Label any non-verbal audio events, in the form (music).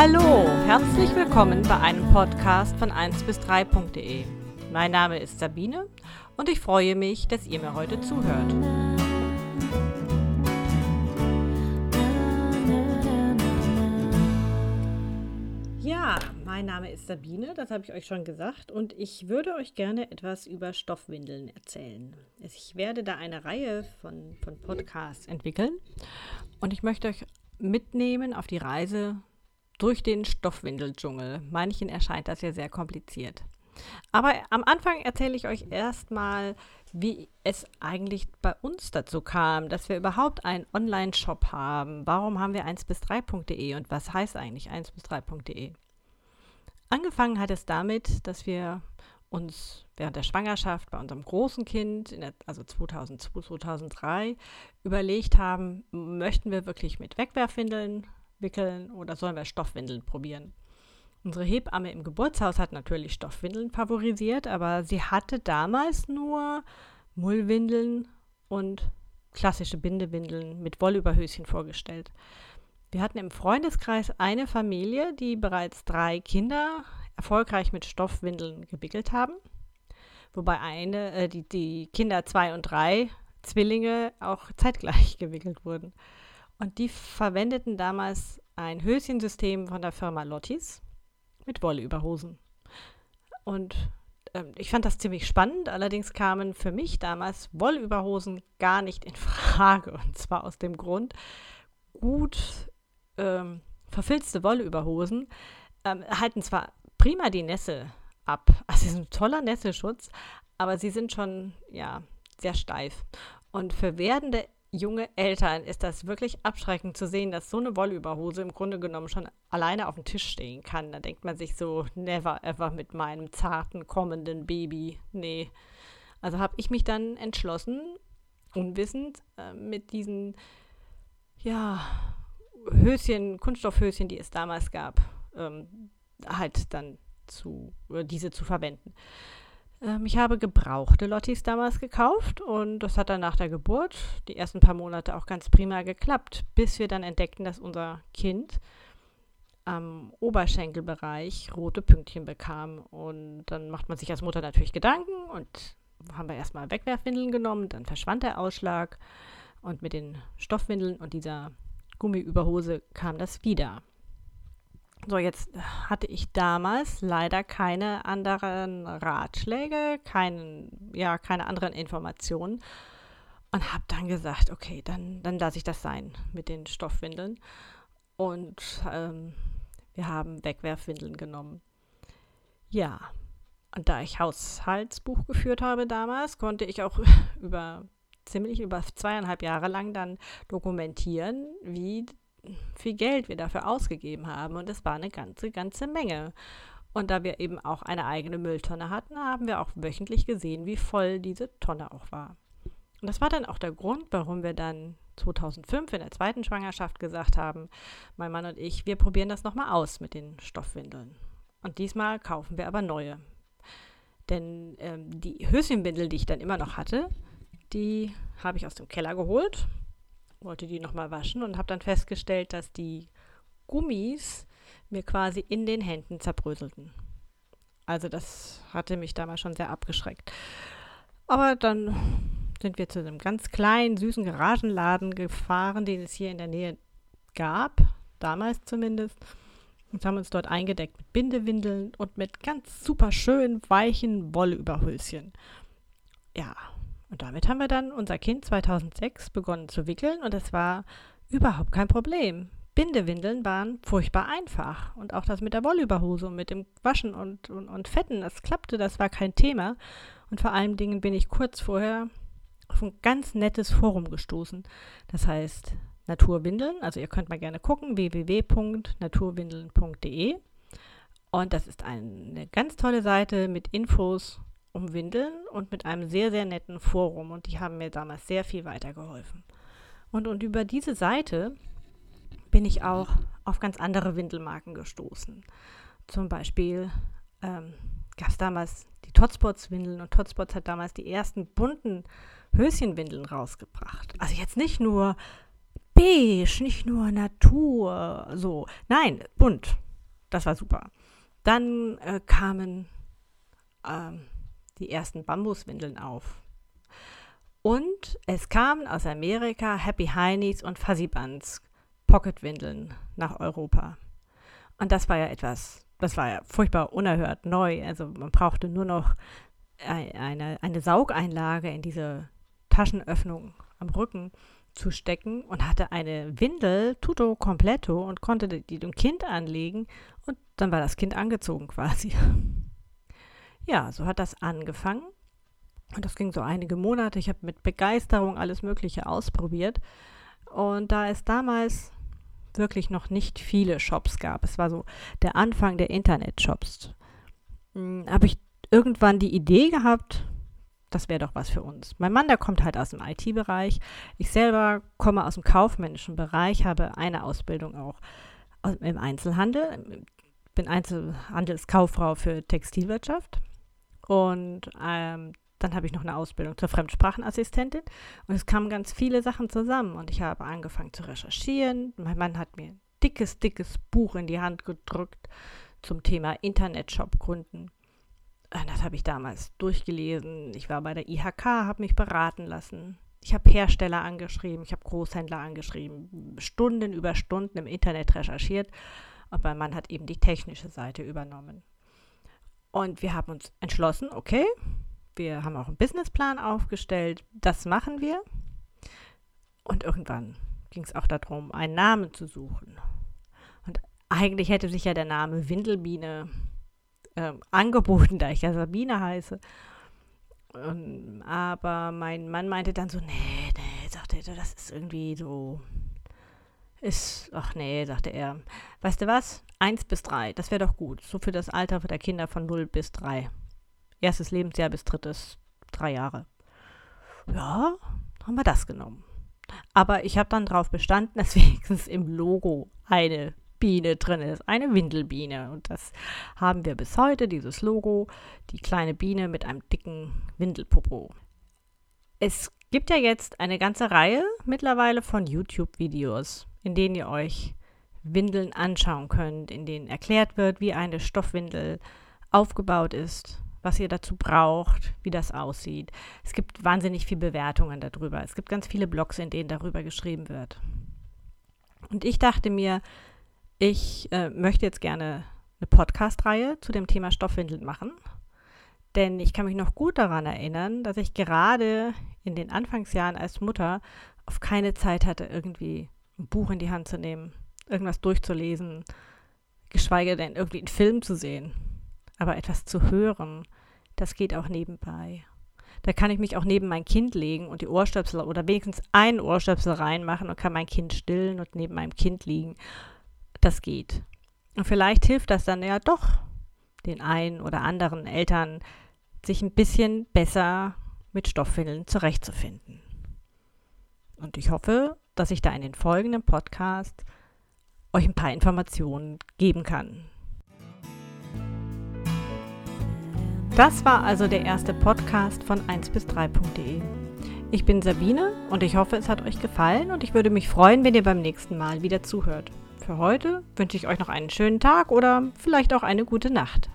Hallo, herzlich willkommen bei einem Podcast von 1 bis 3.de. Mein Name ist Sabine und ich freue mich, dass ihr mir heute zuhört. Ja, mein Name ist Sabine, das habe ich euch schon gesagt, und ich würde euch gerne etwas über Stoffwindeln erzählen. Ich werde da eine Reihe von, von Podcasts entwickeln und ich möchte euch mitnehmen auf die Reise durch den Stoffwindeldschungel. Manchen erscheint das ja sehr kompliziert. Aber am Anfang erzähle ich euch erstmal, wie es eigentlich bei uns dazu kam, dass wir überhaupt einen Online-Shop haben. Warum haben wir 1 bis 3.de und was heißt eigentlich 1 bis 3.de? Angefangen hat es damit, dass wir uns während der Schwangerschaft bei unserem großen Kind, der, also 2002, 2003, überlegt haben, möchten wir wirklich mit Wegwerfwindeln wickeln oder sollen wir Stoffwindeln probieren? Unsere Hebamme im Geburtshaus hat natürlich Stoffwindeln favorisiert, aber sie hatte damals nur Mullwindeln und klassische Bindewindeln mit Wollüberhöschen vorgestellt. Wir hatten im Freundeskreis eine Familie, die bereits drei Kinder erfolgreich mit Stoffwindeln gewickelt haben, wobei eine, äh, die, die Kinder zwei und drei Zwillinge auch zeitgleich (laughs) gewickelt wurden. Und die verwendeten damals ein Höschensystem von der Firma Lottis mit Wollüberhosen. Und ähm, ich fand das ziemlich spannend, allerdings kamen für mich damals Wollüberhosen gar nicht in Frage. Und zwar aus dem Grund, gut ähm, verfilzte Wollüberhosen ähm, halten zwar prima die Nässe ab, (laughs) also sie sind ein toller Nässeschutz, aber sie sind schon, ja, sehr steif. Und für werdende junge Eltern ist das wirklich abschreckend zu sehen, dass so eine Wollüberhose im Grunde genommen schon alleine auf dem Tisch stehen kann. Da denkt man sich so, never ever mit meinem zarten kommenden Baby. Nee. Also habe ich mich dann entschlossen, unwissend, äh, mit diesen, ja, Höschen, Kunststoffhöschen, die es damals gab, ähm, halt dann zu, äh, diese zu verwenden. Ähm, ich habe gebrauchte Lottis damals gekauft und das hat dann nach der Geburt die ersten paar Monate auch ganz prima geklappt, bis wir dann entdeckten, dass unser Kind am Oberschenkelbereich rote Pünktchen bekam. Und dann macht man sich als Mutter natürlich Gedanken und haben wir erstmal Wegwerfwindeln genommen, dann verschwand der Ausschlag und mit den Stoffwindeln und dieser Gummiüberhose kam das wieder. So, jetzt hatte ich damals leider keine anderen Ratschläge, kein, ja, keine anderen Informationen und habe dann gesagt, okay, dann, dann lasse ich das sein mit den Stoffwindeln. Und ähm, wir haben Wegwerfwindeln genommen. Ja, und da ich Haushaltsbuch geführt habe damals, konnte ich auch (laughs) über ziemlich über zweieinhalb Jahre lang dann dokumentieren, wie viel Geld wir dafür ausgegeben haben. Und es war eine ganze, ganze Menge. Und da wir eben auch eine eigene Mülltonne hatten, haben wir auch wöchentlich gesehen, wie voll diese Tonne auch war. Und das war dann auch der Grund, warum wir dann 2005 in der zweiten Schwangerschaft gesagt haben, mein Mann und ich, wir probieren das nochmal aus mit den Stoffwindeln. Und diesmal kaufen wir aber neue. Denn ähm, die Höschenwindel, die ich dann immer noch hatte, die habe ich aus dem Keller geholt wollte die nochmal waschen und habe dann festgestellt, dass die Gummis mir quasi in den Händen zerbröselten. Also das hatte mich damals schon sehr abgeschreckt. Aber dann sind wir zu einem ganz kleinen, süßen Garagenladen gefahren, den es hier in der Nähe gab, damals zumindest, und haben uns dort eingedeckt mit Bindewindeln und mit ganz super schön weichen Wollüberhöschen. Ja, und damit haben wir dann unser Kind 2006 begonnen zu wickeln und es war überhaupt kein Problem. Bindewindeln waren furchtbar einfach. Und auch das mit der Wollüberhose und mit dem Waschen und, und, und Fetten, das klappte, das war kein Thema. Und vor allen Dingen bin ich kurz vorher auf ein ganz nettes Forum gestoßen. Das heißt Naturwindeln. Also ihr könnt mal gerne gucken, www.naturwindeln.de. Und das ist eine ganz tolle Seite mit Infos um Windeln und mit einem sehr, sehr netten Forum. Und die haben mir damals sehr viel weitergeholfen. Und, und über diese Seite bin ich auch auf ganz andere Windelmarken gestoßen. Zum Beispiel ähm, gab es damals die Totspots-Windeln und Totspots hat damals die ersten bunten Höschenwindeln rausgebracht. Also jetzt nicht nur beige, nicht nur Natur, so. Nein, bunt. das war super. Dann äh, kamen ähm, die ersten Bambuswindeln auf. Und es kamen aus Amerika Happy Heinies und Fuzzy Buns Pocketwindeln nach Europa. Und das war ja etwas, das war ja furchtbar unerhört neu. Also man brauchte nur noch eine, eine Saugeinlage in diese Taschenöffnung am Rücken zu stecken und hatte eine Windel tutto completo und konnte die dem Kind anlegen und dann war das Kind angezogen quasi. Ja, so hat das angefangen und das ging so einige Monate. Ich habe mit Begeisterung alles Mögliche ausprobiert und da es damals wirklich noch nicht viele Shops gab, es war so der Anfang der Internet-Shops, hm, habe ich irgendwann die Idee gehabt, das wäre doch was für uns. Mein Mann, der kommt halt aus dem IT-Bereich. Ich selber komme aus dem kaufmännischen Bereich, habe eine Ausbildung auch im Einzelhandel, bin Einzelhandelskauffrau für Textilwirtschaft und ähm, dann habe ich noch eine Ausbildung zur Fremdsprachenassistentin und es kamen ganz viele Sachen zusammen und ich habe angefangen zu recherchieren. Mein Mann hat mir ein dickes, dickes Buch in die Hand gedrückt zum Thema Internetshop gründen. Äh, das habe ich damals durchgelesen. Ich war bei der IHK, habe mich beraten lassen. Ich habe Hersteller angeschrieben, ich habe Großhändler angeschrieben, Stunden über Stunden im Internet recherchiert. Und mein Mann hat eben die technische Seite übernommen. Und wir haben uns entschlossen, okay, wir haben auch einen Businessplan aufgestellt, das machen wir. Und irgendwann ging es auch darum, einen Namen zu suchen. Und eigentlich hätte sich ja der Name Windelbiene äh, angeboten, da ich ja Sabine heiße. Und, aber mein Mann meinte dann so, nee, nee, sagte er, das ist irgendwie so, ist, ach nee, sagte er, weißt du was, eins bis drei, das wäre doch gut, so für das Alter der Kinder von null bis drei. Erstes Lebensjahr bis drittes, drei Jahre. Ja, haben wir das genommen. Aber ich habe dann darauf bestanden, dass (laughs) wenigstens im Logo eine Biene drin ist, eine Windelbiene. Und das haben wir bis heute, dieses Logo, die kleine Biene mit einem dicken Windelpopo. Es gibt ja jetzt eine ganze Reihe mittlerweile von YouTube-Videos, in denen ihr euch Windeln anschauen könnt, in denen erklärt wird, wie eine Stoffwindel aufgebaut ist, was ihr dazu braucht, wie das aussieht. Es gibt wahnsinnig viele Bewertungen darüber. Es gibt ganz viele Blogs, in denen darüber geschrieben wird. Und ich dachte mir, ich äh, möchte jetzt gerne eine Podcast-Reihe zu dem Thema Stoffwindeln machen. Denn ich kann mich noch gut daran erinnern, dass ich gerade in den Anfangsjahren als Mutter auf keine Zeit hatte, irgendwie ein Buch in die Hand zu nehmen, irgendwas durchzulesen, geschweige denn irgendwie einen Film zu sehen. Aber etwas zu hören, das geht auch nebenbei. Da kann ich mich auch neben mein Kind legen und die Ohrstöpsel oder wenigstens einen Ohrstöpsel reinmachen und kann mein Kind stillen und neben meinem Kind liegen das geht. Und vielleicht hilft das dann ja doch den einen oder anderen Eltern, sich ein bisschen besser mit Stoffwindeln zurechtzufinden. Und ich hoffe, dass ich da in den folgenden Podcast euch ein paar Informationen geben kann. Das war also der erste Podcast von 1 bis 3.de. Ich bin Sabine und ich hoffe, es hat euch gefallen und ich würde mich freuen, wenn ihr beim nächsten Mal wieder zuhört. Für heute wünsche ich euch noch einen schönen Tag oder vielleicht auch eine gute Nacht.